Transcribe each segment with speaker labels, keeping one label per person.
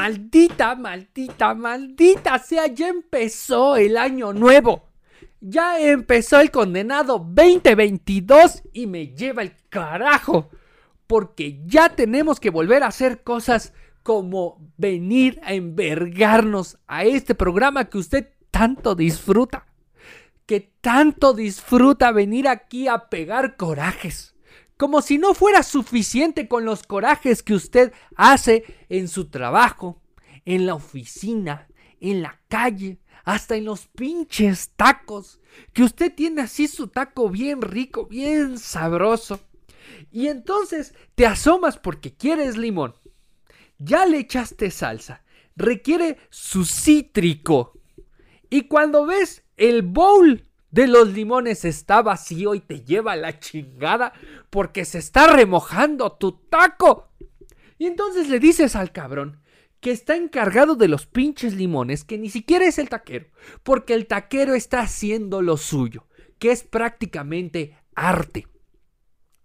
Speaker 1: Maldita, maldita, maldita sea, ya empezó el año nuevo. Ya empezó el condenado 2022 y me lleva el carajo. Porque ya tenemos que volver a hacer cosas como venir a envergarnos a este programa que usted tanto disfruta. Que tanto disfruta venir aquí a pegar corajes. Como si no fuera suficiente con los corajes que usted hace en su trabajo, en la oficina, en la calle, hasta en los pinches tacos, que usted tiene así su taco bien rico, bien sabroso. Y entonces te asomas porque quieres limón. Ya le echaste salsa. Requiere su cítrico. Y cuando ves el bowl de los limones está vacío y te lleva la chingada porque se está remojando tu taco. Y entonces le dices al cabrón que está encargado de los pinches limones, que ni siquiera es el taquero, porque el taquero está haciendo lo suyo, que es prácticamente arte.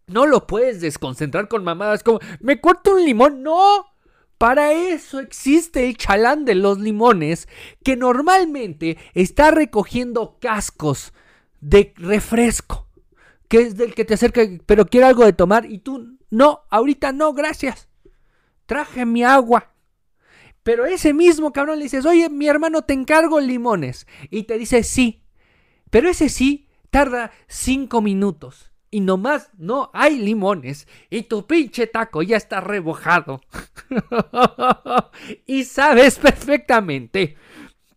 Speaker 1: No lo puedes desconcentrar con mamadas como, me corto un limón, no. Para eso existe el chalán de los limones, que normalmente está recogiendo cascos de refresco, que es del que te acerca, pero quiere algo de tomar y tú, no, ahorita no, gracias. Traje mi agua. Pero ese mismo cabrón le dices, oye, mi hermano, te encargo limones. Y te dice sí. Pero ese sí tarda cinco minutos. Y nomás no hay limones. Y tu pinche taco ya está rebojado. y sabes perfectamente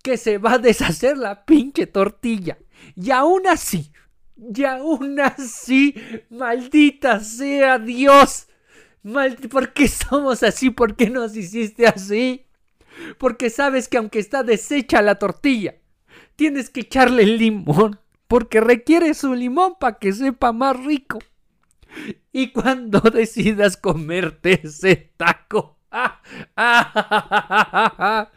Speaker 1: que se va a deshacer la pinche tortilla. Y aún así, y aún así, maldita sea Dios. ¿Por qué somos así? ¿Por qué nos hiciste así? porque sabes que aunque está deshecha la tortilla, tienes que echarle limón, porque requiere su limón para que sepa más rico. Y cuando decidas comerte ese taco,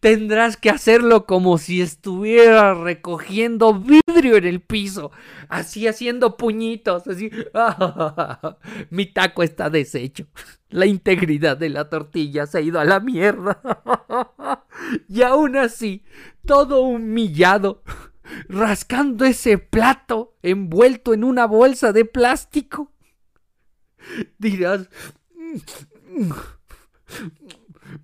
Speaker 1: Tendrás que hacerlo como si estuviera recogiendo vidrio en el piso, así haciendo puñitos, así. Mi taco está deshecho. La integridad de la tortilla se ha ido a la mierda. Y aún así, todo humillado, rascando ese plato envuelto en una bolsa de plástico. Dirás,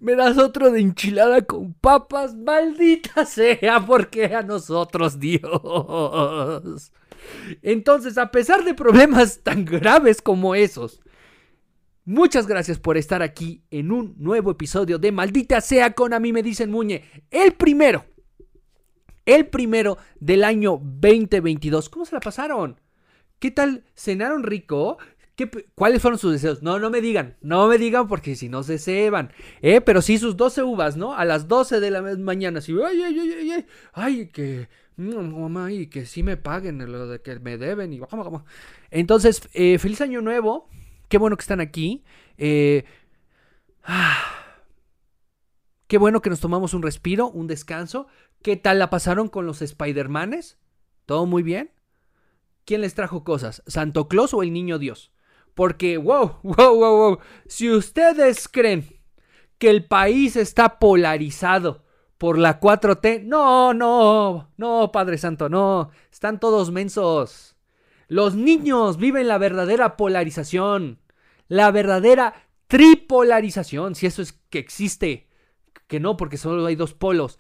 Speaker 1: me das otro de enchilada con papas, maldita sea, porque a nosotros, Dios. Entonces, a pesar de problemas tan graves como esos, muchas gracias por estar aquí en un nuevo episodio de Maldita sea con a mí me dicen Muñe, el primero, el primero del año 2022. ¿Cómo se la pasaron? ¿Qué tal? ¿Cenaron rico? ¿Cuáles fueron sus deseos? No, no me digan, no me digan porque si no se ceban. ¿eh? Pero sí sus 12 uvas, ¿no? A las 12 de la mañana, así, ay, ay, ay, ay, ay, que, mm, mamá, y que sí me paguen lo de que me deben y vamos, vamos. Entonces, eh, feliz año nuevo, qué bueno que están aquí. Eh, qué bueno que nos tomamos un respiro, un descanso. ¿Qué tal la pasaron con los Spider-Manes? ¿Todo muy bien? ¿Quién les trajo cosas? ¿Santo Claus o el Niño Dios? Porque, wow, wow, wow, wow. Si ustedes creen que el país está polarizado por la 4T, no, no, no, Padre Santo, no. Están todos mensos. Los niños viven la verdadera polarización. La verdadera tripolarización, si eso es que existe. Que no, porque solo hay dos polos.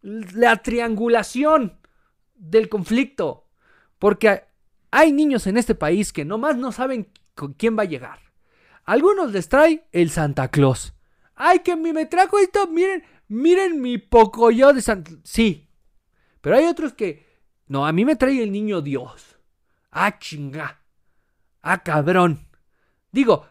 Speaker 1: La triangulación del conflicto. Porque hay niños en este país que nomás no saben con quién va a llegar. Algunos les trae el Santa Claus. Ay, que me trajo esto, miren, miren mi pocoyo de Santa... Sí, pero hay otros que... No, a mí me trae el niño Dios. Ah, chinga. Ah, cabrón. Digo,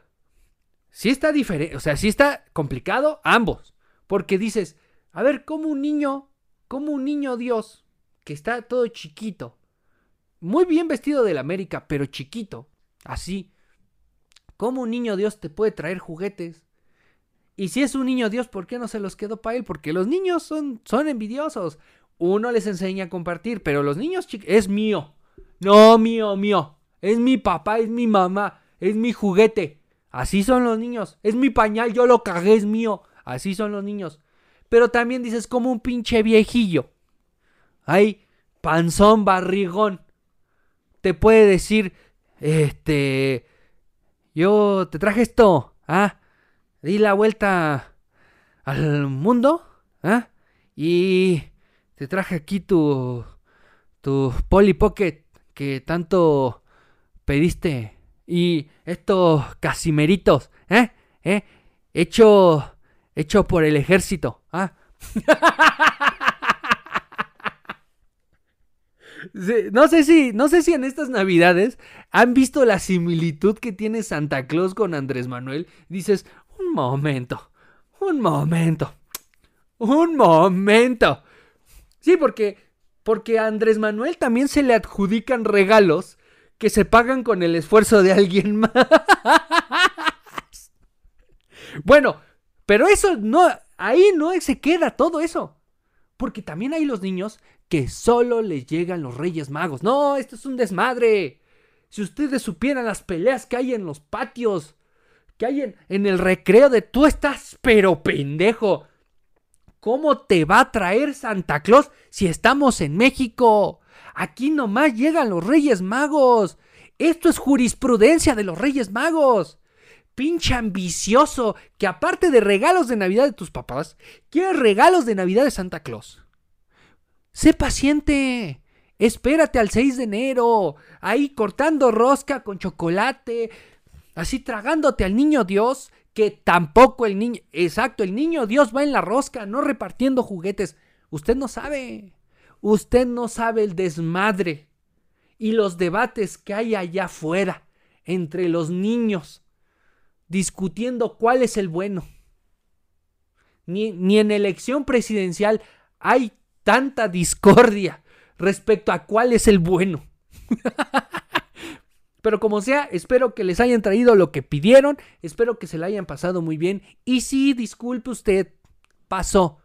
Speaker 1: si está diferente, o sea, si está complicado, ambos. Porque dices, a ver, ¿cómo un niño, como un niño Dios, que está todo chiquito, muy bien vestido de la América, pero chiquito, así. ¿Cómo un niño Dios te puede traer juguetes? Y si es un niño Dios, ¿por qué no se los quedó para él? Porque los niños son, son envidiosos. Uno les enseña a compartir, pero los niños es mío. No, mío, mío. Es mi papá, es mi mamá, es mi juguete. Así son los niños. Es mi pañal, yo lo cagué, es mío. Así son los niños. Pero también dices como un pinche viejillo. Ay, panzón, barrigón. Te puede decir, este, yo te traje esto, ah, di la vuelta al mundo, ah, y te traje aquí tu, tu Polly Pocket que tanto pediste y estos casimeritos, ¿eh? ¿Eh? Hecho, hecho por el ejército, ¿ah? no sé si, no sé si en estas navidades han visto la similitud que tiene Santa Claus con Andrés Manuel. Dices, un momento, un momento, un momento. Sí, porque, porque a Andrés Manuel también se le adjudican regalos que se pagan con el esfuerzo de alguien más. bueno, pero eso no, ahí no se queda todo eso. Porque también hay los niños que solo les llegan los Reyes Magos. No, esto es un desmadre. Si ustedes supieran las peleas que hay en los patios, que hay en, el recreo de tú estás pero pendejo. ¿Cómo te va a traer Santa Claus si estamos en México? Aquí nomás llegan los Reyes Magos. Esto es jurisprudencia de los Reyes Magos. Pinche ambicioso, que aparte de regalos de Navidad de tus papás, quieres regalos de Navidad de Santa Claus. Sé paciente. Espérate al 6 de enero. Ahí cortando rosca con chocolate. Así tragándote al niño Dios. Que tampoco el niño. Exacto, el niño Dios va en la rosca, no repartiendo juguetes. Usted no sabe. Usted no sabe el desmadre y los debates que hay allá afuera entre los niños discutiendo cuál es el bueno. Ni, ni en elección presidencial hay tanta discordia respecto a cuál es el bueno. Pero como sea, espero que les hayan traído lo que pidieron, espero que se la hayan pasado muy bien. Y sí, disculpe usted, pasó.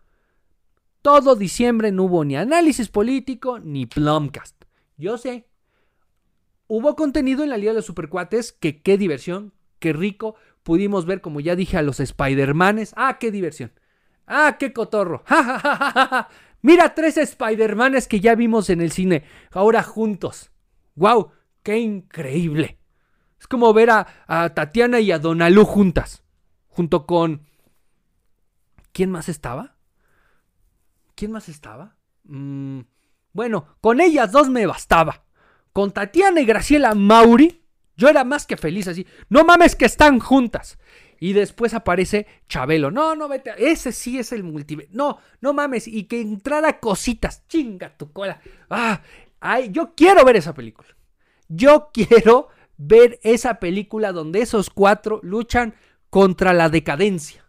Speaker 1: Todo diciembre no hubo ni análisis político ni Plumcast. Yo sé. Hubo contenido en la Liga de los Supercuates que qué diversión, qué rico. Pudimos ver, como ya dije, a los Spider-Manes. Ah, qué diversión. Ah, qué cotorro. Mira, tres Spider-Manes que ya vimos en el cine. Ahora juntos. ¡Wow! ¡Qué increíble! Es como ver a, a Tatiana y a Donalú juntas. Junto con. ¿Quién más estaba? ¿Quién más estaba? Mm, bueno, con ellas dos me bastaba. Con Tatiana y Graciela Mauri, yo era más que feliz así. No mames que están juntas. Y después aparece Chabelo. No, no, vete. Ese sí es el multiverso. No, no mames. Y que entrara cositas. Chinga tu cola. Ah, ay, yo quiero ver esa película. Yo quiero ver esa película donde esos cuatro luchan contra la decadencia.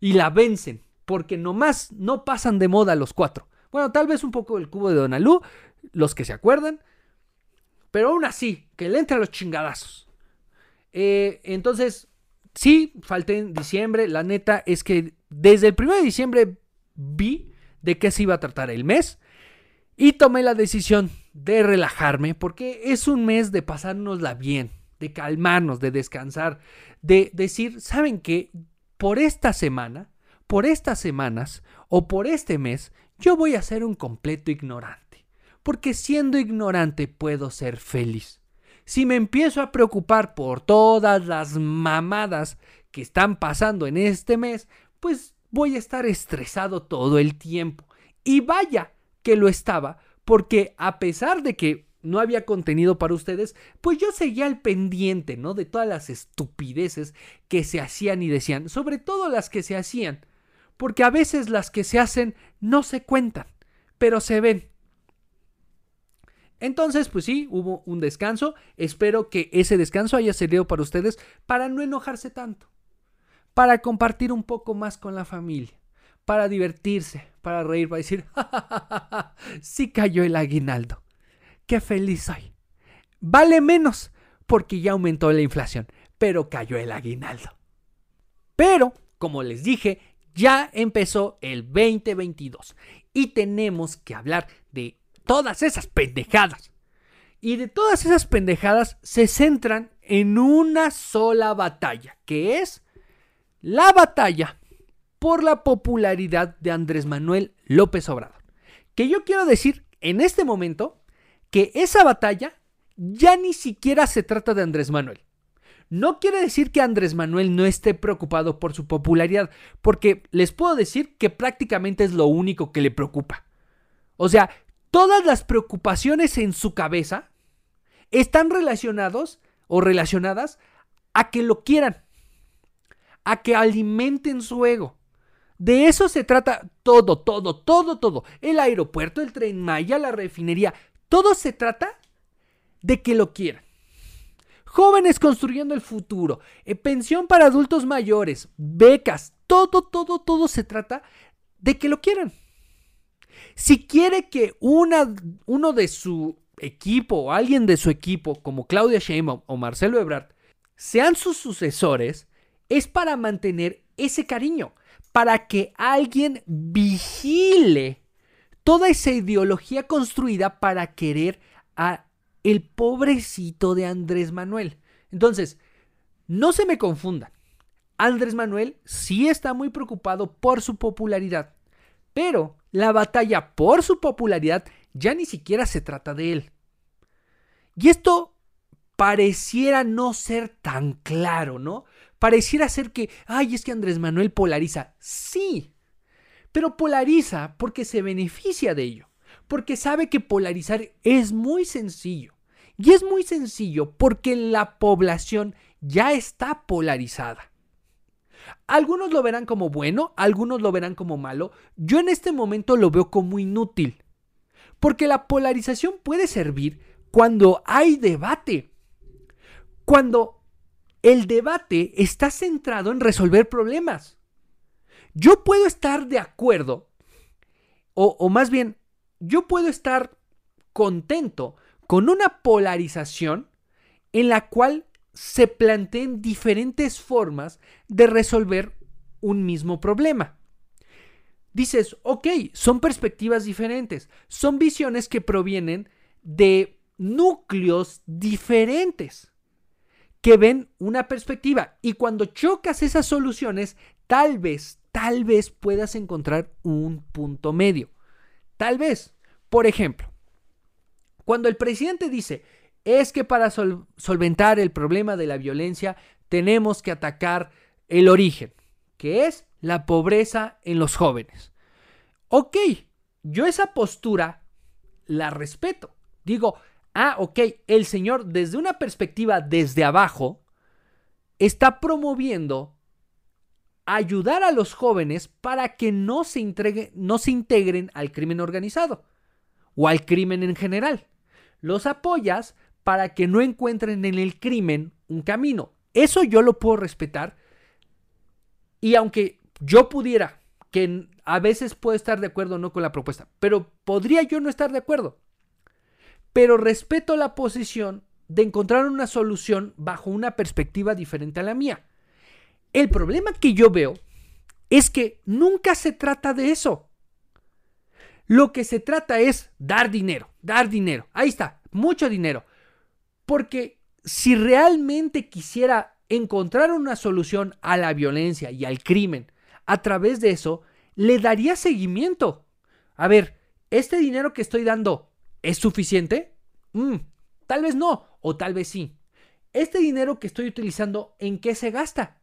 Speaker 1: Y la vencen porque nomás no pasan de moda los cuatro. Bueno, tal vez un poco el cubo de Donalú, los que se acuerdan, pero aún así, que le entre a los chingadazos. Eh, entonces, sí, falté en diciembre. La neta es que desde el 1 de diciembre vi de qué se iba a tratar el mes y tomé la decisión de relajarme porque es un mes de pasárnosla bien, de calmarnos, de descansar, de decir, ¿saben qué? Por esta semana por estas semanas o por este mes yo voy a ser un completo ignorante, porque siendo ignorante puedo ser feliz. Si me empiezo a preocupar por todas las mamadas que están pasando en este mes, pues voy a estar estresado todo el tiempo. Y vaya que lo estaba, porque a pesar de que no había contenido para ustedes, pues yo seguía al pendiente, ¿no? De todas las estupideces que se hacían y decían, sobre todo las que se hacían porque a veces las que se hacen no se cuentan, pero se ven. Entonces, pues sí, hubo un descanso. Espero que ese descanso haya servido para ustedes para no enojarse tanto, para compartir un poco más con la familia, para divertirse, para reír, para decir, sí cayó el aguinaldo. Qué feliz soy. Vale menos porque ya aumentó la inflación, pero cayó el aguinaldo. Pero, como les dije, ya empezó el 2022 y tenemos que hablar de todas esas pendejadas. Y de todas esas pendejadas se centran en una sola batalla, que es la batalla por la popularidad de Andrés Manuel López Obrador. Que yo quiero decir en este momento que esa batalla ya ni siquiera se trata de Andrés Manuel. No quiere decir que Andrés Manuel no esté preocupado por su popularidad, porque les puedo decir que prácticamente es lo único que le preocupa. O sea, todas las preocupaciones en su cabeza están relacionados o relacionadas a que lo quieran, a que alimenten su ego. De eso se trata todo, todo, todo, todo. El aeropuerto, el tren Maya, la refinería, todo se trata de que lo quieran. Jóvenes construyendo el futuro, eh, pensión para adultos mayores, becas, todo, todo, todo se trata de que lo quieran. Si quiere que una, uno de su equipo o alguien de su equipo, como Claudia Sheinbaum o Marcelo Ebrard, sean sus sucesores, es para mantener ese cariño, para que alguien vigile toda esa ideología construida para querer a el pobrecito de Andrés Manuel. Entonces, no se me confundan. Andrés Manuel sí está muy preocupado por su popularidad, pero la batalla por su popularidad ya ni siquiera se trata de él. Y esto pareciera no ser tan claro, ¿no? Pareciera ser que, ay, es que Andrés Manuel polariza. Sí, pero polariza porque se beneficia de ello, porque sabe que polarizar es muy sencillo. Y es muy sencillo porque la población ya está polarizada. Algunos lo verán como bueno, algunos lo verán como malo. Yo en este momento lo veo como inútil. Porque la polarización puede servir cuando hay debate. Cuando el debate está centrado en resolver problemas. Yo puedo estar de acuerdo, o, o más bien, yo puedo estar contento con una polarización en la cual se planteen diferentes formas de resolver un mismo problema. Dices, ok, son perspectivas diferentes, son visiones que provienen de núcleos diferentes que ven una perspectiva y cuando chocas esas soluciones, tal vez, tal vez puedas encontrar un punto medio. Tal vez, por ejemplo, cuando el presidente dice, es que para solventar el problema de la violencia tenemos que atacar el origen, que es la pobreza en los jóvenes. Ok, yo esa postura la respeto. Digo, ah, ok, el señor desde una perspectiva desde abajo está promoviendo ayudar a los jóvenes para que no se, no se integren al crimen organizado o al crimen en general los apoyas para que no encuentren en el crimen un camino. Eso yo lo puedo respetar. Y aunque yo pudiera, que a veces puedo estar de acuerdo o no con la propuesta, pero podría yo no estar de acuerdo. Pero respeto la posición de encontrar una solución bajo una perspectiva diferente a la mía. El problema que yo veo es que nunca se trata de eso. Lo que se trata es dar dinero, dar dinero. Ahí está, mucho dinero. Porque si realmente quisiera encontrar una solución a la violencia y al crimen a través de eso, le daría seguimiento. A ver, ¿este dinero que estoy dando es suficiente? Mm, tal vez no, o tal vez sí. ¿Este dinero que estoy utilizando en qué se gasta?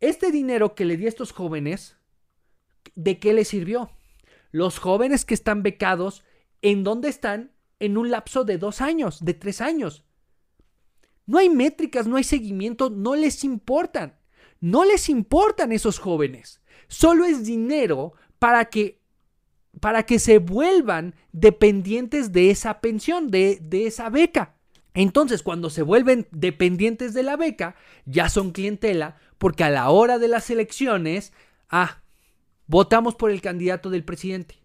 Speaker 1: Este dinero que le di a estos jóvenes, ¿de qué les sirvió? Los jóvenes que están becados, ¿en dónde están? En un lapso de dos años, de tres años. No hay métricas, no hay seguimiento, no les importan. No les importan esos jóvenes. Solo es dinero para que para que se vuelvan dependientes de esa pensión, de, de, esa beca. Entonces, cuando se vuelven dependientes de la beca, ya son clientela, porque a la hora de las elecciones, ah, Votamos por el candidato del presidente.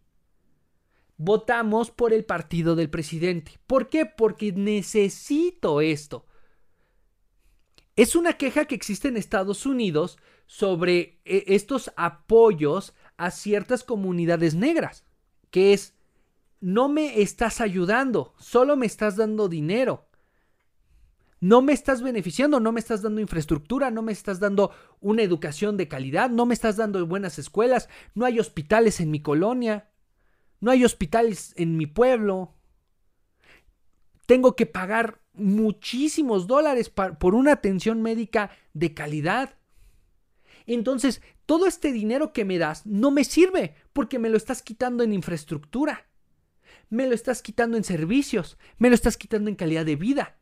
Speaker 1: Votamos por el partido del presidente. ¿Por qué? Porque necesito esto. Es una queja que existe en Estados Unidos sobre eh, estos apoyos a ciertas comunidades negras, que es, no me estás ayudando, solo me estás dando dinero. no me estás beneficiando, no me estás dando infraestructura, no me estás dando una educación de calidad, no me estás dando buenas escuelas, no hay hospitales en mi colonia, no hay hospitales en mi pueblo. Tengo que pagar muchísimos dólares por una atención médica de calidad. Entonces, todo este dinero que me das no me sirve porque me lo estás quitando en infraestructura, me lo estás quitando en servicios, me lo estás quitando en calidad de vida.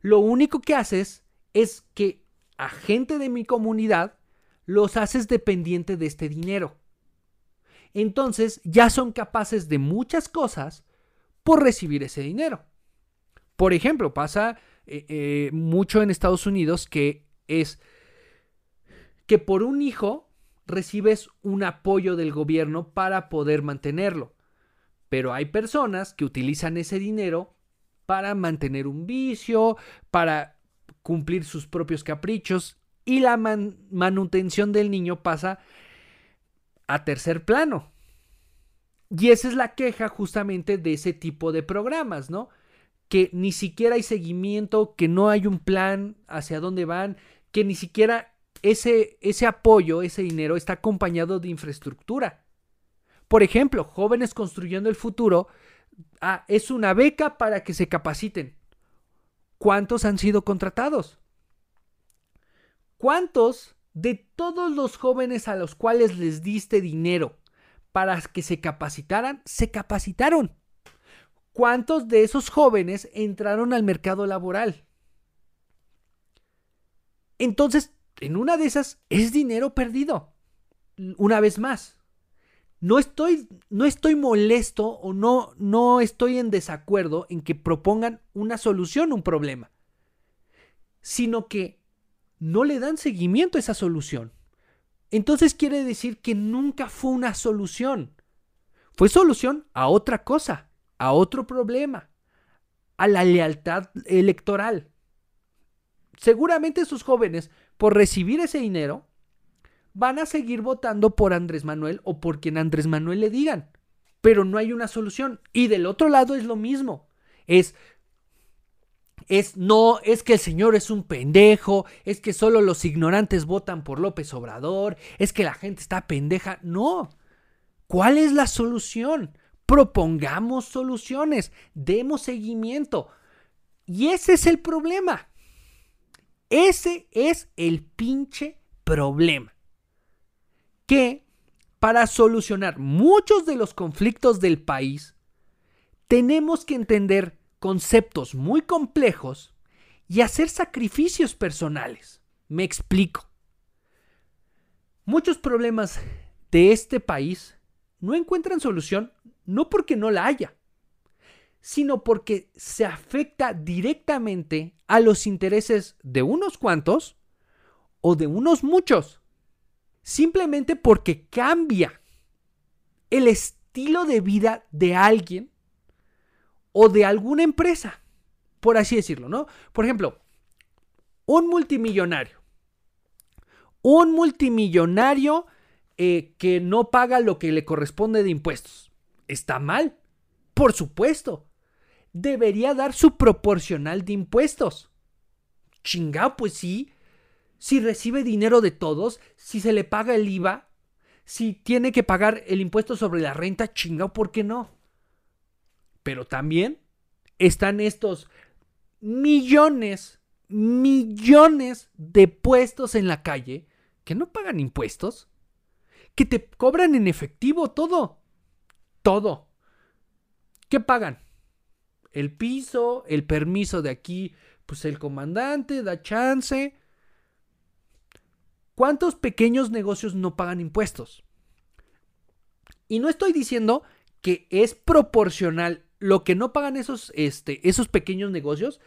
Speaker 1: Lo único que haces es que a gente de mi comunidad los haces dependiente de este dinero. Entonces ya son capaces de muchas cosas por recibir ese dinero. Por ejemplo, pasa eh, eh, mucho en Estados Unidos que es que por un hijo recibes un apoyo del gobierno para poder mantenerlo. Pero hay personas que utilizan ese dinero para mantener un vicio, para cumplir sus propios caprichos y la manutención del niño pasa a tercer plano. Y esa es la queja justamente de ese tipo de programas, ¿no? Que ni siquiera hay seguimiento, que no hay un plan hacia dónde van, que ni siquiera ese, ese apoyo, ese dinero está acompañado de infraestructura. Por ejemplo, jóvenes construyendo el futuro Ah, es una beca para que se capaciten. ¿Cuántos han sido contratados? ¿Cuántos de todos los jóvenes a los cuales les diste dinero para que se capacitaran, se capacitaron? ¿Cuántos de esos jóvenes entraron al mercado laboral? Entonces, en una de esas es dinero perdido. Una vez más, no estoy, no estoy molesto o no, no estoy en desacuerdo en que propongan una solución a un problema, sino que no le dan seguimiento a esa solución. Entonces quiere decir que nunca fue una solución. Fue solución a otra cosa, a otro problema, a la lealtad electoral. Seguramente esos jóvenes, por recibir ese dinero, van a seguir votando por Andrés Manuel o por quien Andrés Manuel le digan. Pero no hay una solución. Y del otro lado es lo mismo. Es es no, es que el señor es un pendejo, es que solo los ignorantes votan por López Obrador, es que la gente está pendeja. No. ¿Cuál es la solución? Propongamos soluciones, demos seguimiento. Y ese es el problema. Ese es el pinche problema que para solucionar muchos de los conflictos del país, tenemos que entender conceptos muy complejos y hacer sacrificios personales. Me explico. Muchos problemas de este país no encuentran solución no porque no la haya, sino porque se afecta directamente a los intereses de unos cuantos o de unos muchos simplemente porque cambia el estilo de vida de alguien o de alguna empresa, por así decirlo, ¿no? Por ejemplo, un multimillonario, un multimillonario eh, que no paga lo que le corresponde de impuestos. ¿Está mal? Por supuesto. Debería dar su proporcional de impuestos. Chingao, pues sí si recibe dinero de todos, si se le paga el IVA, si tiene que pagar el impuesto sobre la renta, chingado, ¿por qué no? Pero también están estos millones, millones de puestos en la calle que no pagan impuestos, que te cobran en efectivo todo, todo. ¿Qué pagan? El piso, el permiso de aquí, pues el comandante da chance, ¿Cuántos pequeños negocios no pagan impuestos? Y no estoy diciendo que es proporcional lo que no pagan esos, este, esos pequeños negocios,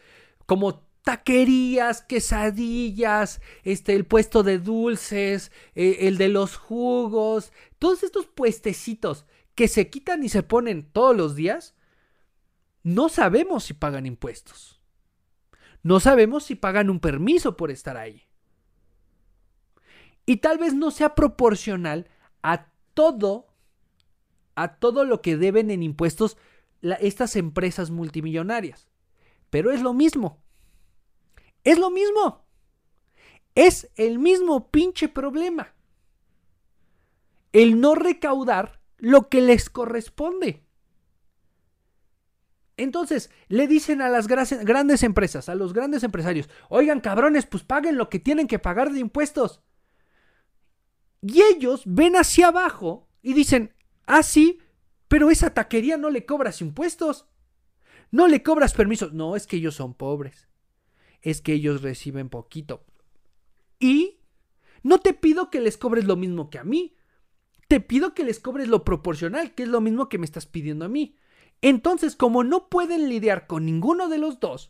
Speaker 1: como taquerías, quesadillas, este, el puesto de dulces, eh, el de los jugos, todos estos puestecitos que se quitan y se ponen todos los días, no sabemos si pagan impuestos. No sabemos si pagan un permiso por estar ahí y tal vez no sea proporcional a todo, a todo lo que deben en impuestos estas empresas multimillonarias. Pero es lo mismo. Es lo mismo. Es el mismo pinche problema. El no recaudar lo que les corresponde. Entonces, le dicen a las grandes empresas, a los grandes empresarios, oigan cabrones, pues paguen lo que tienen que pagar de impuestos. Y ellos ven hacia abajo y dicen, ah, sí, pero esa taquería no le cobras impuestos. No le cobras permisos. No, es que ellos son pobres. Es que ellos reciben poquito. Y no te pido que les cobres lo mismo que a mí. Te pido que les cobres lo proporcional, que es lo mismo que me estás pidiendo a mí. Entonces, como no pueden lidiar con ninguno de los dos,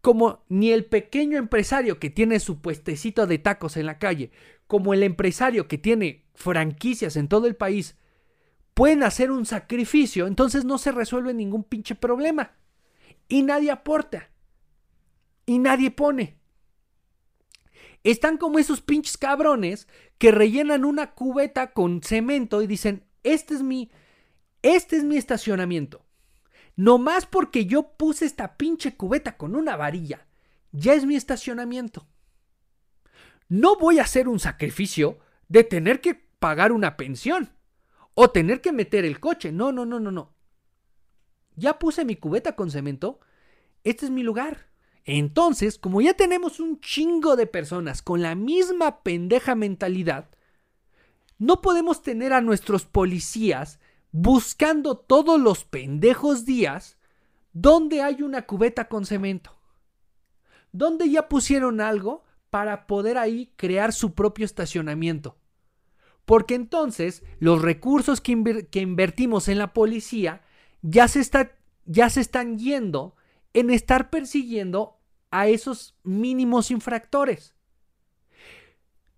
Speaker 1: como ni el pequeño empresario que tiene su puestecito de tacos en la calle, como el empresario que tiene franquicias en todo el país, pueden hacer un sacrificio, entonces no se resuelve ningún pinche problema. Y nadie aporta. Y nadie pone. Están como esos pinches cabrones que rellenan una cubeta con cemento y dicen, este es mi, este es mi estacionamiento. No más porque yo puse esta pinche cubeta con una varilla, ya es mi estacionamiento. No voy a hacer un sacrificio de tener que pagar una pensión o tener que meter el coche. No, no, no, no, no. Ya puse mi cubeta con cemento, este es mi lugar. Entonces, como ya tenemos un chingo de personas con la misma pendeja mentalidad, no podemos tener a nuestros policías buscando todos los pendejos días donde hay una cubeta con cemento. Donde ya pusieron algo para poder ahí crear su propio estacionamiento. Porque entonces los recursos que, invertimos en la policía ya se, ya se están yendo en estar persiguiendo a esos mínimos infractores.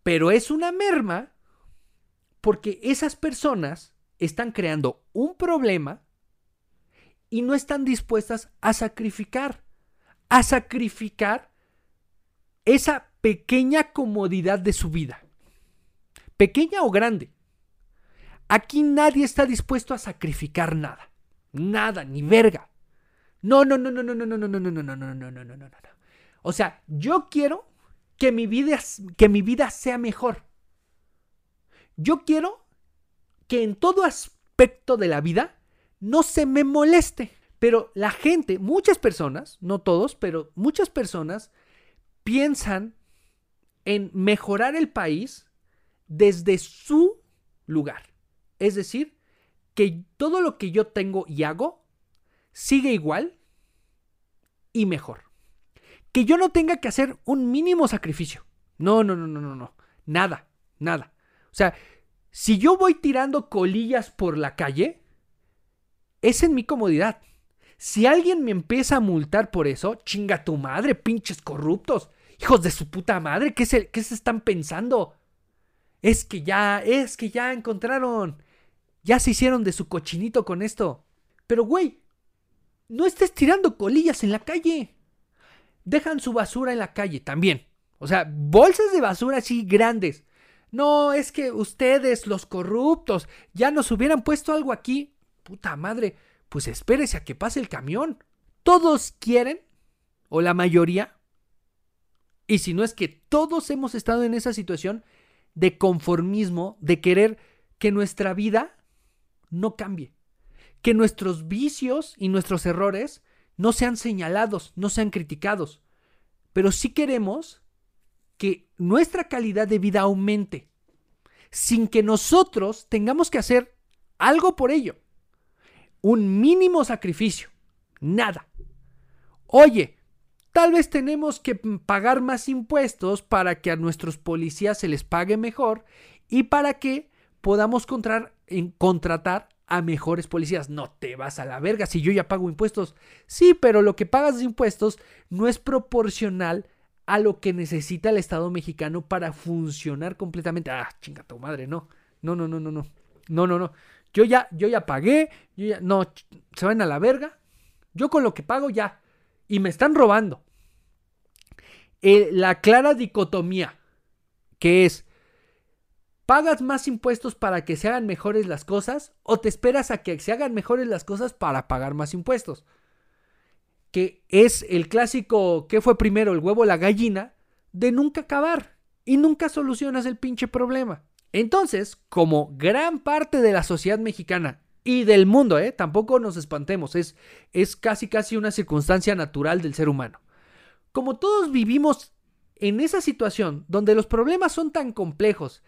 Speaker 1: Pero es una merma porque esas personas están creando un problema y no están dispuestas a sacrificar, a sacrificar esa pequeña comodidad de su vida, pequeña o grande. Aquí nadie está dispuesto a sacrificar nada, nada, ni verga. No, no, no, no, no, no, no, no, no, no, no, no, no, no, no, no, no. O sea, yo quiero que mi vida, que mi vida sea mejor. Yo quiero que en todo aspecto de la vida no se me moleste. Pero la gente, muchas personas, no todos, pero muchas personas piensan en mejorar el país desde su lugar. Es decir, que todo lo que yo tengo y hago sigue igual y mejor. Que yo no tenga que hacer un mínimo sacrificio. No, no, no, no, no, no. Nada, nada. O sea, si yo voy tirando colillas por la calle, es en mi comodidad. Si alguien me empieza a multar por eso, chinga tu madre, pinches corruptos. Hijos de su puta madre, ¿qué se, qué se están pensando? Es que ya, es que ya encontraron. Ya se hicieron de su cochinito con esto. Pero, güey, no estés tirando colillas en la calle. Dejan su basura en la calle también. O sea, bolsas de basura así grandes. No, es que ustedes, los corruptos, ya nos hubieran puesto algo aquí. Puta madre, pues espérese a que pase el camión. Todos quieren, o la mayoría, y si no es que todos hemos estado en esa situación de conformismo, de querer que nuestra vida no cambie, que nuestros vicios y nuestros errores no sean señalados, no sean criticados, pero sí queremos que nuestra calidad de vida aumente sin que nosotros tengamos que hacer algo por ello. Un mínimo sacrificio. Nada. Oye, tal vez tenemos que pagar más impuestos para que a nuestros policías se les pague mejor y para que podamos contratar a mejores policías. No te vas a la verga si yo ya pago impuestos. Sí, pero lo que pagas de impuestos no es proporcional a lo que necesita el Estado mexicano para funcionar completamente. Ah, chinga tu madre, no. No, no, no, no, no. No, no, no. Yo ya, yo ya pagué, yo ya, no, se van a la verga. Yo con lo que pago ya. Y me están robando. Eh, la clara dicotomía, que es, ¿pagas más impuestos para que se hagan mejores las cosas o te esperas a que se hagan mejores las cosas para pagar más impuestos? que es el clásico, ¿qué fue primero, el huevo o la gallina? De nunca acabar y nunca solucionas el pinche problema. Entonces, como gran parte de la sociedad mexicana y del mundo, ¿eh? tampoco nos espantemos, es, es casi casi una circunstancia natural del ser humano. Como todos vivimos en esa situación donde los problemas son tan complejos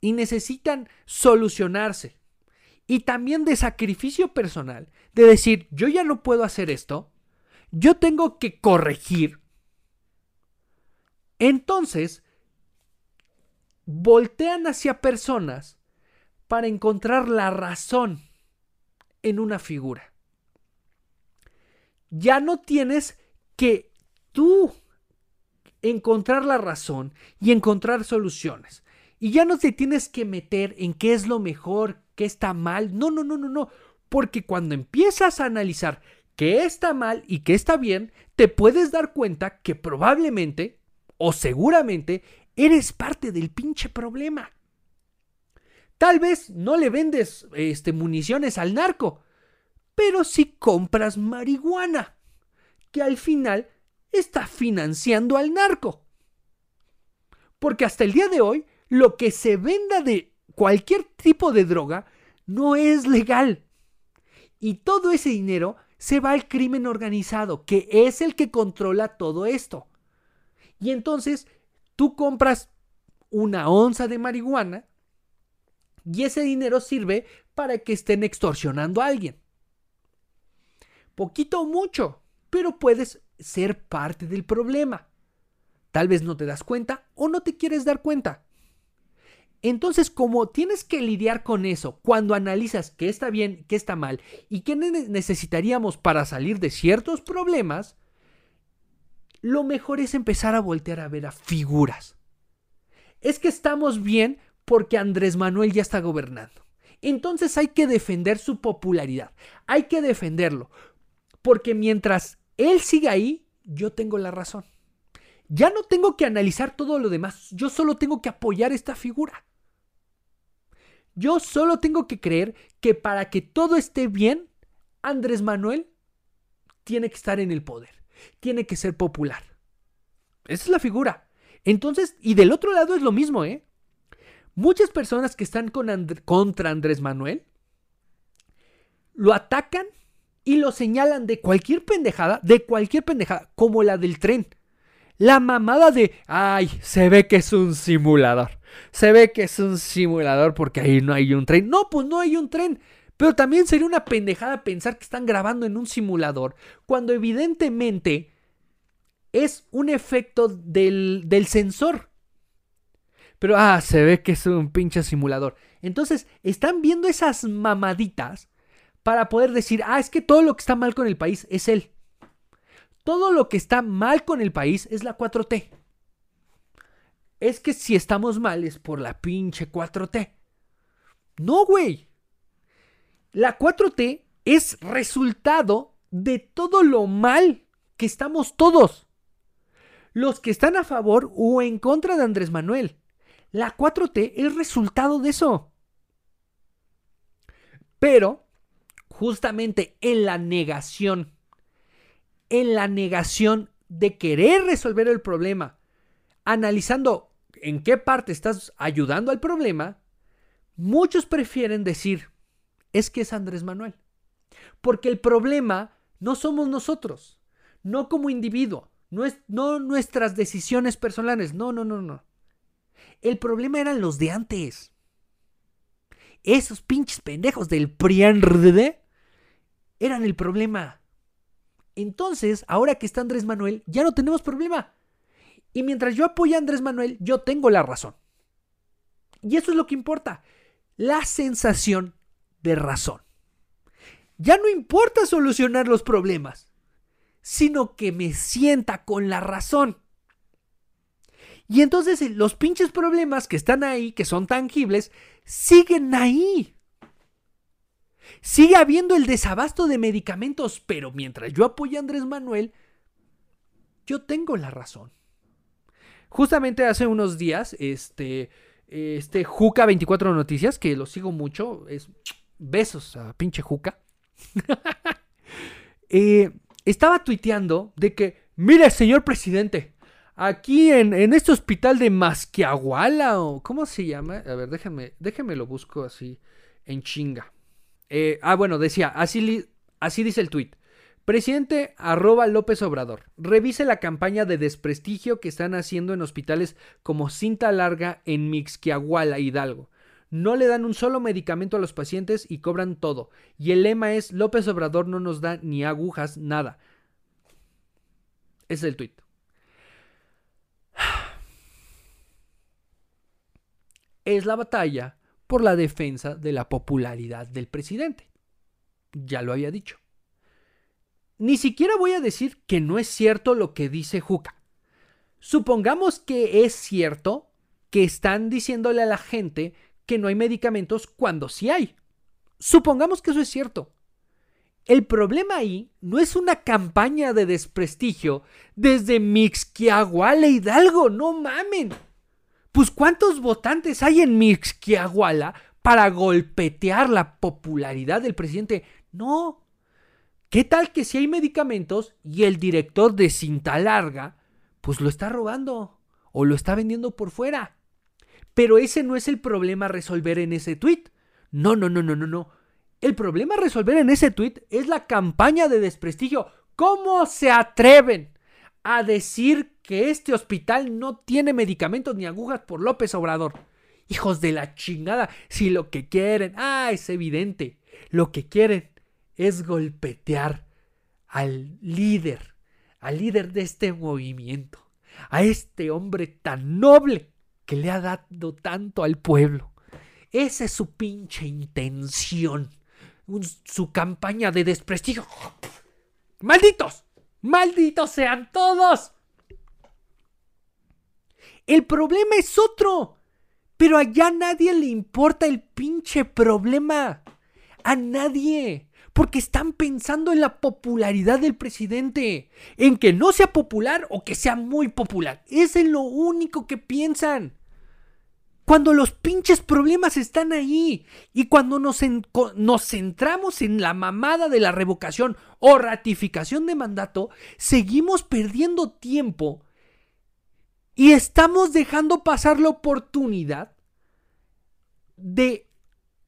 Speaker 1: y necesitan solucionarse, y también de sacrificio personal, de decir, yo ya no puedo hacer esto, yo tengo que corregir, entonces voltean hacia personas para encontrar la razón en una figura. Ya no tienes que tú encontrar la razón y encontrar soluciones. Y ya no te tienes que meter en qué es lo mejor, qué está mal. No, no, no, no, no. Porque cuando empiezas a analizar qué está mal y qué está bien, te puedes dar cuenta que probablemente o seguramente eres parte del pinche problema. Tal vez no le vendes este, municiones al narco, pero sí compras marihuana, que al final está financiando al narco. Porque hasta el día de hoy, lo que se venda de cualquier tipo de droga no es legal. Y todo ese dinero se va al crimen organizado, que es el que controla todo esto. Y entonces tú compras una onza de marihuana y ese dinero sirve para que estén extorsionando a alguien. Poquito o mucho, pero puedes ser parte del problema. Tal vez no te das cuenta o no te quieres dar cuenta. Entonces, como tienes que lidiar con eso cuando analizas qué está bien, qué está mal y qué necesitaríamos para salir de ciertos problemas, lo mejor es empezar a voltear a ver a figuras. Es que estamos bien porque Andrés Manuel ya está gobernando. Entonces hay que defender su popularidad. Hay que defenderlo. Porque mientras él siga ahí, yo tengo la razón. Ya no tengo que analizar todo lo demás. Yo solo tengo que apoyar esta figura. Yo solo tengo que creer que para que todo esté bien, Andrés Manuel tiene que estar en el poder tiene que ser popular. Esa es la figura. Entonces, y del otro lado es lo mismo, ¿eh? Muchas personas que están contra Andrés Manuel lo atacan y lo señalan de cualquier pendejada, de cualquier pendejada, como la del tren. La mamada de, ay, se ve que es un simulador. Se ve que es un simulador porque ahí no hay un tren. No, pues no hay un tren. Pero también sería una pendejada pensar que están grabando en un simulador, cuando evidentemente es un efecto del, del sensor. Pero, ah, se ve que es un pinche simulador. Entonces, están viendo esas mamaditas para poder decir, ah, es que todo lo que está mal con el país es él. Todo lo que está mal con el país es la 4T. Es que si estamos mal es por la pinche 4T. No, güey. La 4T es resultado de todo lo mal que estamos todos. Los que están a favor o en contra de Andrés Manuel. La 4T es resultado de eso. Pero, justamente en la negación, en la negación de querer resolver el problema, analizando en qué parte estás ayudando al problema, muchos prefieren decir, es que es Andrés Manuel. Porque el problema no somos nosotros, no como individuo, no, es, no nuestras decisiones personales, no, no, no, no. El problema eran los de antes. Esos pinches pendejos del PRIANRD eran el problema. Entonces, ahora que está Andrés Manuel, ya no tenemos problema. Y mientras yo apoyo a Andrés Manuel, yo tengo la razón. Y eso es lo que importa. La sensación de razón. Ya no importa solucionar los problemas, sino que me sienta con la razón. Y entonces eh, los pinches problemas que están ahí, que son tangibles, siguen ahí. Sigue habiendo el desabasto de medicamentos, pero mientras yo apoyo a Andrés Manuel, yo tengo la razón. Justamente hace unos días, este, este Juca 24 Noticias, que lo sigo mucho, es besos a pinche Juca. Eh, estaba tuiteando de que, mire, señor presidente, aquí en, este hospital de Masquiahuala, o ¿cómo se llama? A ver, déjame, déjame lo busco así en chinga. Eh, ah, bueno, decía, así, así dice el tuit. Presidente arroba López Obrador, revise la campaña de desprestigio que están haciendo en hospitales como Cinta Larga en Mixquiahuala, Hidalgo. No le dan un solo medicamento a los pacientes y cobran todo. Y el lema es López Obrador no nos da ni agujas, nada. Ese es el tuit. Es la batalla por la defensa de la popularidad del presidente. Ya lo había dicho. Ni siquiera voy a decir que no es cierto lo que dice Juca. Supongamos que es cierto que están diciéndole a la gente que no hay medicamentos cuando sí hay. Supongamos que eso es cierto. El problema ahí no es una campaña de desprestigio desde Mixquiahuala Hidalgo, no mamen. Pues ¿cuántos votantes hay en Mixquiahuala para golpetear la popularidad del presidente? No, ¿Qué tal que si hay medicamentos y el director de cinta larga, pues lo está robando o lo está vendiendo por fuera? Pero ese no es el problema a resolver en ese tweet. No, no, no, no, no, no. El problema a resolver en ese tweet es la campaña de desprestigio. ¿Cómo se atreven a decir que este hospital no tiene medicamentos ni agujas por López Obrador? Hijos de la chingada, si lo que quieren, ah, es evidente, lo que quieren es golpetear al líder, al líder de este movimiento, a este hombre tan noble que le ha dado tanto al pueblo. Esa es su pinche intención, su campaña de desprestigio. ¡Malditos! ¡Malditos sean todos! El problema es otro. Pero allá a nadie le importa el pinche problema. A nadie porque están pensando en la popularidad del presidente, en que no sea popular o que sea muy popular. Es en lo único que piensan. Cuando los pinches problemas están ahí y cuando nos, nos, centramos en la mamada de la revocación o ratificación de mandato, seguimos perdiendo tiempo y estamos dejando pasar la oportunidad de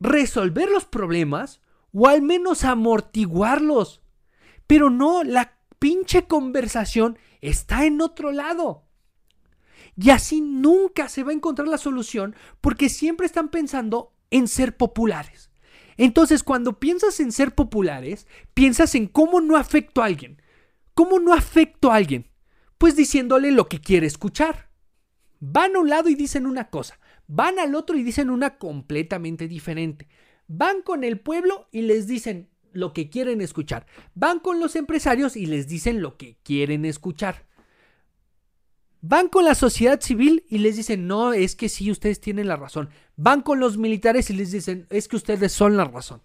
Speaker 1: resolver los problemas o al menos amortiguarlos. Pero no, la pinche conversación está en otro lado. Y así nunca se va a encontrar la solución porque siempre están pensando en ser populares. Entonces, cuando piensas en ser populares, piensas en cómo no afecto a alguien. ¿Cómo no afecto a alguien? Pues diciéndole lo que quiere escuchar. Van a un lado y dicen una cosa, van al otro y dicen una completamente diferente. Van con el pueblo y les dicen lo que quieren escuchar. Van con los empresarios y les dicen lo que quieren escuchar. Van con la sociedad civil y les dicen, no, es que sí, ustedes tienen la razón. Van con los militares y les dicen, es que ustedes son la razón.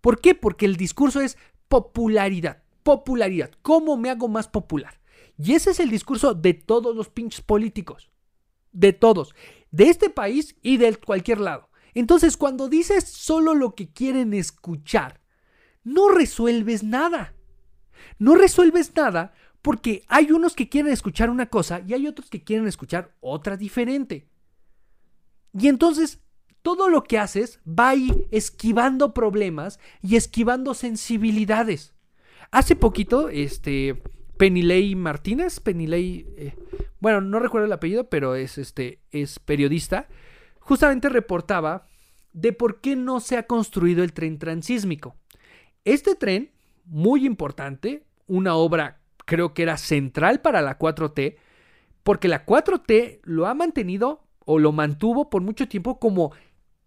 Speaker 1: ¿Por qué? Porque el discurso es popularidad, popularidad. ¿Cómo me hago más popular? Y ese es el discurso de todos los pinches políticos. De todos de este país y de cualquier lado. Entonces, cuando dices solo lo que quieren escuchar, no resuelves nada. No resuelves nada porque hay unos que quieren escuchar una cosa y hay otros que quieren escuchar otra diferente. Y entonces, todo lo que haces va ahí esquivando problemas y esquivando sensibilidades. Hace poquito, este, Penilei Martínez, Penilei, eh, bueno, no recuerdo el apellido, pero es, este, es periodista, justamente reportaba de por qué no se ha construido el tren transísmico. Este tren, muy importante, una obra creo que era central para la 4T, porque la 4T lo ha mantenido o lo mantuvo por mucho tiempo como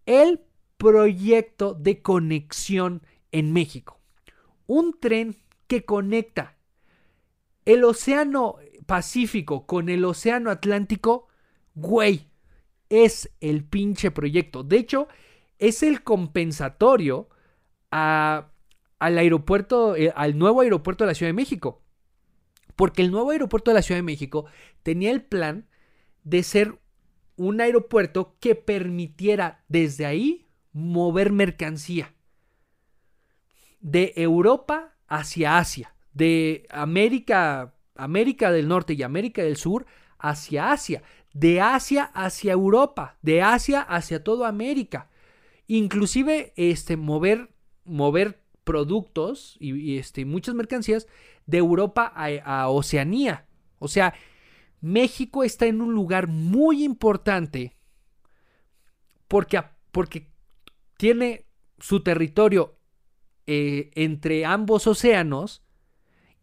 Speaker 1: el proyecto de conexión en México. Un tren que conecta el Océano Pacífico con el Océano Atlántico, güey, es el pinche proyecto. De hecho, es el compensatorio al aeropuerto, eh, al nuevo aeropuerto de la Ciudad de México. Porque el nuevo aeropuerto de la Ciudad de México tenía el plan de ser un aeropuerto que permitiera desde ahí mover mercancía. de Europa hacia Asia, de América, América del Norte y América del Sur hacia Asia, de Asia hacia Europa, de Asia hacia toda América. Inclusive este, mover, mover productos y, este, muchas mercancías de Europa a, Oceanía. O sea, México está en un lugar muy importante porque, porque tiene su territorio eh, entre ambos océanos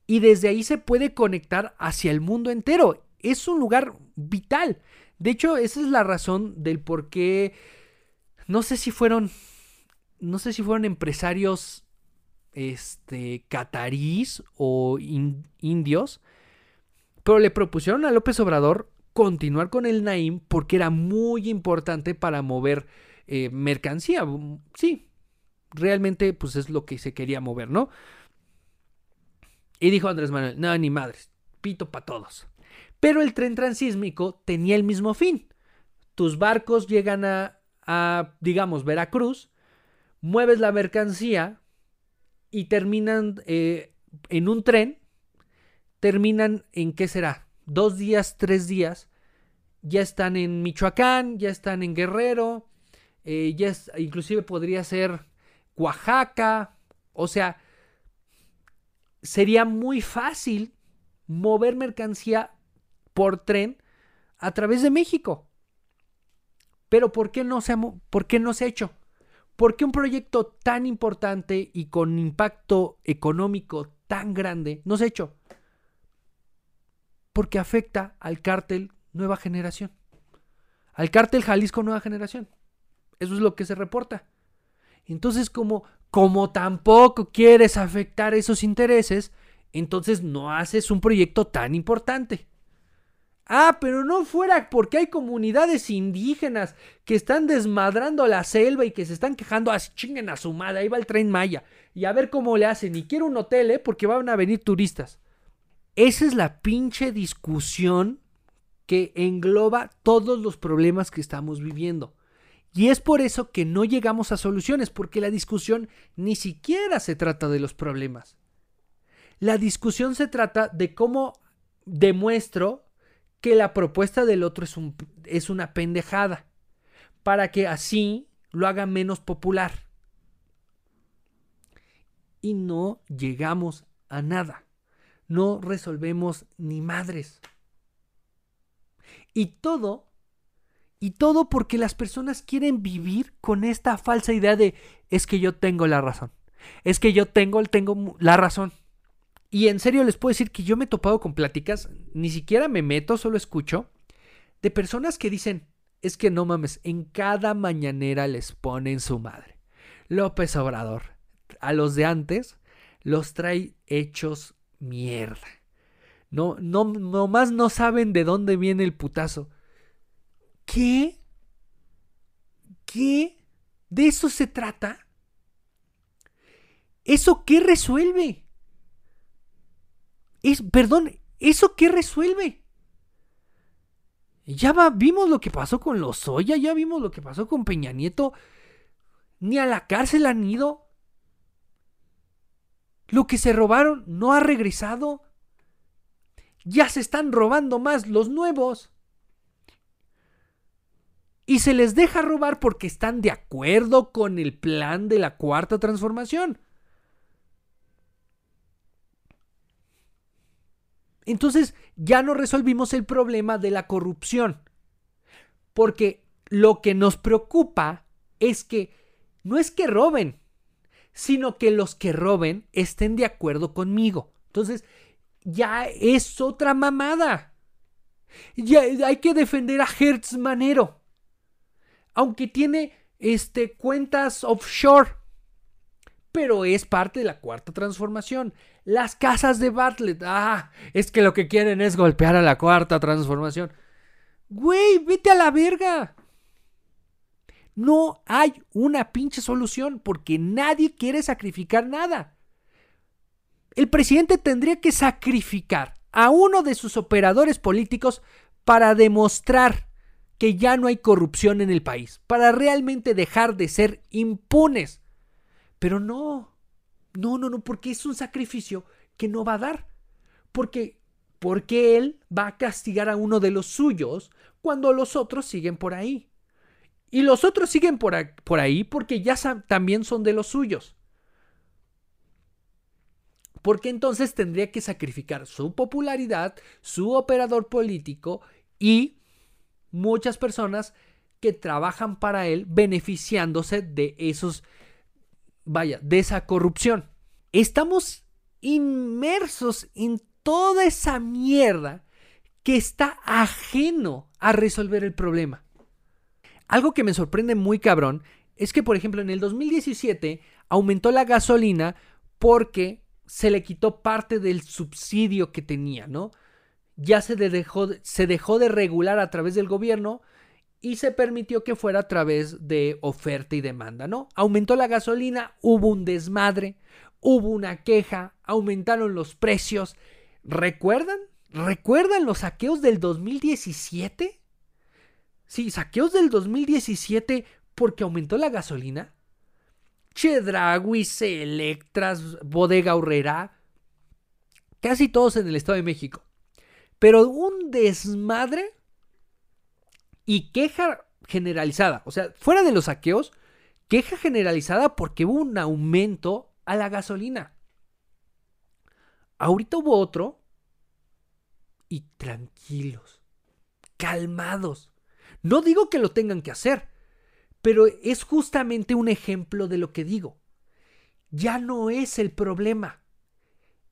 Speaker 1: y desde ahí se puede conectar hacia el mundo entero. Es un lugar vital. De hecho, esa es la razón del por qué, no sé si fueron, no sé si fueron empresarios este, catarís o indios, pero le propusieron a López Obrador continuar con el Naim porque era muy importante para mover eh, mercancía. Sí, realmente pues es lo que se quería mover, ¿no? Y dijo Andrés Manuel, no, ni madres, pito para todos. Pero el tren transísmico tenía el mismo fin. Tus barcos llegan a digamos, Veracruz, mueves la mercancía y terminan eh, en un tren, terminan en qué será, dos días, tres días, ya están en Michoacán, ya están en Guerrero, eh, ya inclusive podría ser Oaxaca, o sea, sería muy fácil mover mercancía por tren a través de México. Pero ¿por qué por qué no se ha hecho? ¿Por qué un proyecto tan importante y con impacto económico tan grande no se ha hecho? Porque afecta al cártel Nueva Generación. Al cártel Jalisco Nueva Generación. Eso es lo que se reporta. Entonces, como, como tampoco quieres afectar esos intereses, entonces no haces un proyecto tan importante. Ah, pero no fuera porque hay comunidades indígenas que están desmadrando la selva y que se están quejando, así chinguen a su madre, ahí va el tren Maya. Y a ver cómo le hacen. Y quiero un hotel, ¿eh? Porque van a venir turistas. Esa es la pinche discusión que engloba todos los problemas que estamos viviendo. Y es por eso que no llegamos a soluciones, porque la discusión ni siquiera se trata de los problemas. La discusión se trata de cómo demuestro que la propuesta del otro es, un, es una pendejada, para que así lo haga menos popular. Y no llegamos a nada. No resolvemos ni madres. Y todo y todo porque las personas quieren vivir con esta falsa idea de es que yo tengo la razón. Es que yo tengo, tengo la razón. Y en serio les puedo decir que yo me he topado con pláticas, ni siquiera me meto, solo escucho, de personas que dicen, es que no mames, en cada mañanera les ponen su madre. López Obrador, a los de antes, los trae hechos mierda. No, no, nomás no saben de dónde viene el putazo. ¿Qué? ¿Qué? ¿De eso se trata? ¿Eso qué resuelve? Es, perdón, ¿eso qué resuelve? Ya vimos lo que pasó con los Soya, ya vimos lo que pasó con Peña Nieto. Ni a la cárcel han ido. Lo que se robaron no ha regresado. Ya se están robando más los nuevos y se les deja robar porque están de acuerdo con el plan de la cuarta transformación. Entonces ya no resolvimos el problema de la corrupción. Porque lo que nos preocupa es que no es que roben, sino que los que roben estén de acuerdo conmigo. Entonces ya es otra mamada. Ya hay que defender a Hertz Manero aunque tiene este, cuentas offshore. Pero es parte de la cuarta transformación. Las casas de Bartlett. Ah, es que lo que quieren es golpear a la cuarta transformación. Güey, vete a la verga. No hay una pinche solución porque nadie quiere sacrificar nada. El presidente tendría que sacrificar a uno de sus operadores políticos para demostrar que ya no hay corrupción en el país, para realmente dejar de ser impunes. Pero no, No, no, no, porque es un sacrificio que no va a dar. Porque, porque él va a castigar a uno de los suyos cuando los otros siguen por ahí. Y los otros siguen por, ahí porque ya también son de los suyos. Porque entonces tendría que sacrificar su popularidad, su operador político y muchas personas que trabajan para él beneficiándose de esos, vaya, de esa corrupción. Estamos inmersos en toda esa mierda que está ajeno a resolver el problema. Algo que me sorprende muy cabrón es que, por ejemplo, en el 2017 aumentó la gasolina porque se le quitó parte del subsidio que tenía, ¿no? Ya se dejó, se dejó de regular a través del gobierno y se permitió que fuera a través de oferta y demanda, ¿no? Aumentó la gasolina, hubo un desmadre, hubo una queja, aumentaron los precios. ¿Recuerdan? ¿Recuerdan los saqueos del 2017? Sí, saqueos del 2017 porque aumentó la gasolina. Chedragui, Electras, Bodega Horrera, casi todos en el Estado de México. Pero un desmadre y queja generalizada. O sea, fuera de los saqueos, queja generalizada porque hubo un aumento a la gasolina. Ahorita hubo otro y tranquilos, calmados. No digo que lo tengan que hacer, pero es justamente un ejemplo de lo que digo. Ya no es el problema,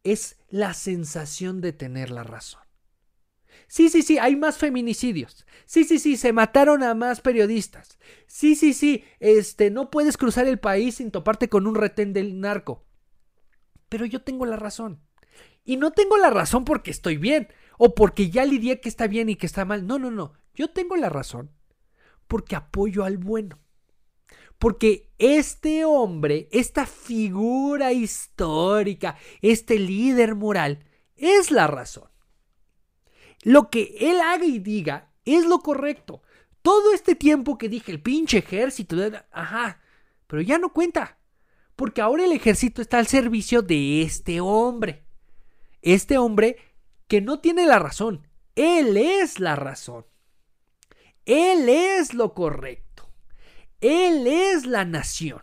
Speaker 1: es la sensación de tener la razón. Sí, sí, sí, hay más feminicidios. Sí, sí, sí, se mataron a más periodistas. Sí, sí, sí, este, no puedes cruzar el país sin toparte con un retén del narco. Pero yo tengo la razón. Y no tengo la razón porque estoy bien o porque ya lidié que está bien y que está mal. No, no, no. Yo tengo la razón porque apoyo al bueno. Porque este hombre, esta figura histórica, este líder moral, es la razón. Lo que él haga y diga es lo correcto. Todo este tiempo que dije, el pinche ejército, ajá, pero ya no cuenta. Porque ahora el ejército está al servicio de este hombre. Este hombre que no tiene la razón. Él es la razón. Él es lo correcto. Él es la nación.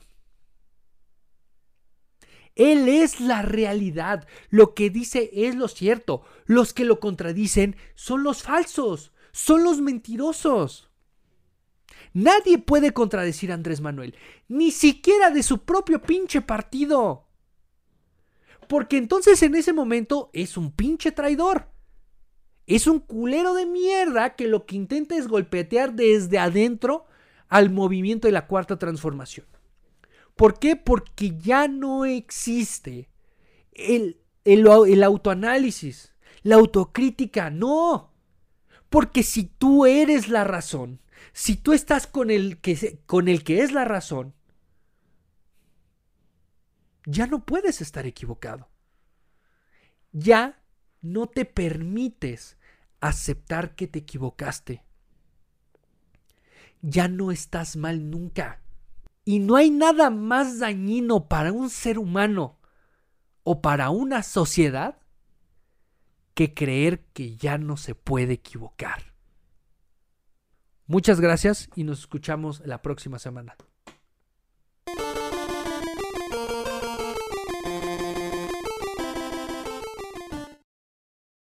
Speaker 1: Él es la realidad. Lo que dice es lo cierto. Los que lo contradicen son los falsos, son los mentirosos. Nadie puede contradecir a Andrés Manuel, ni siquiera de su propio pinche partido. Porque entonces en ese momento es un pinche traidor. Es un culero de mierda que lo que intenta es golpetear desde adentro al movimiento de la cuarta transformación. ¿Por qué? Porque ya no existe el, el, autoanálisis, la autocrítica, no. Porque si tú eres la razón, si tú estás con el que, con el que es la razón, ya no puedes estar equivocado. Ya no te permites aceptar que te equivocaste. Ya no estás mal nunca. Y no hay nada más dañino para un ser humano o para una sociedad que creer que ya no se puede equivocar. Muchas gracias y nos escuchamos la próxima semana.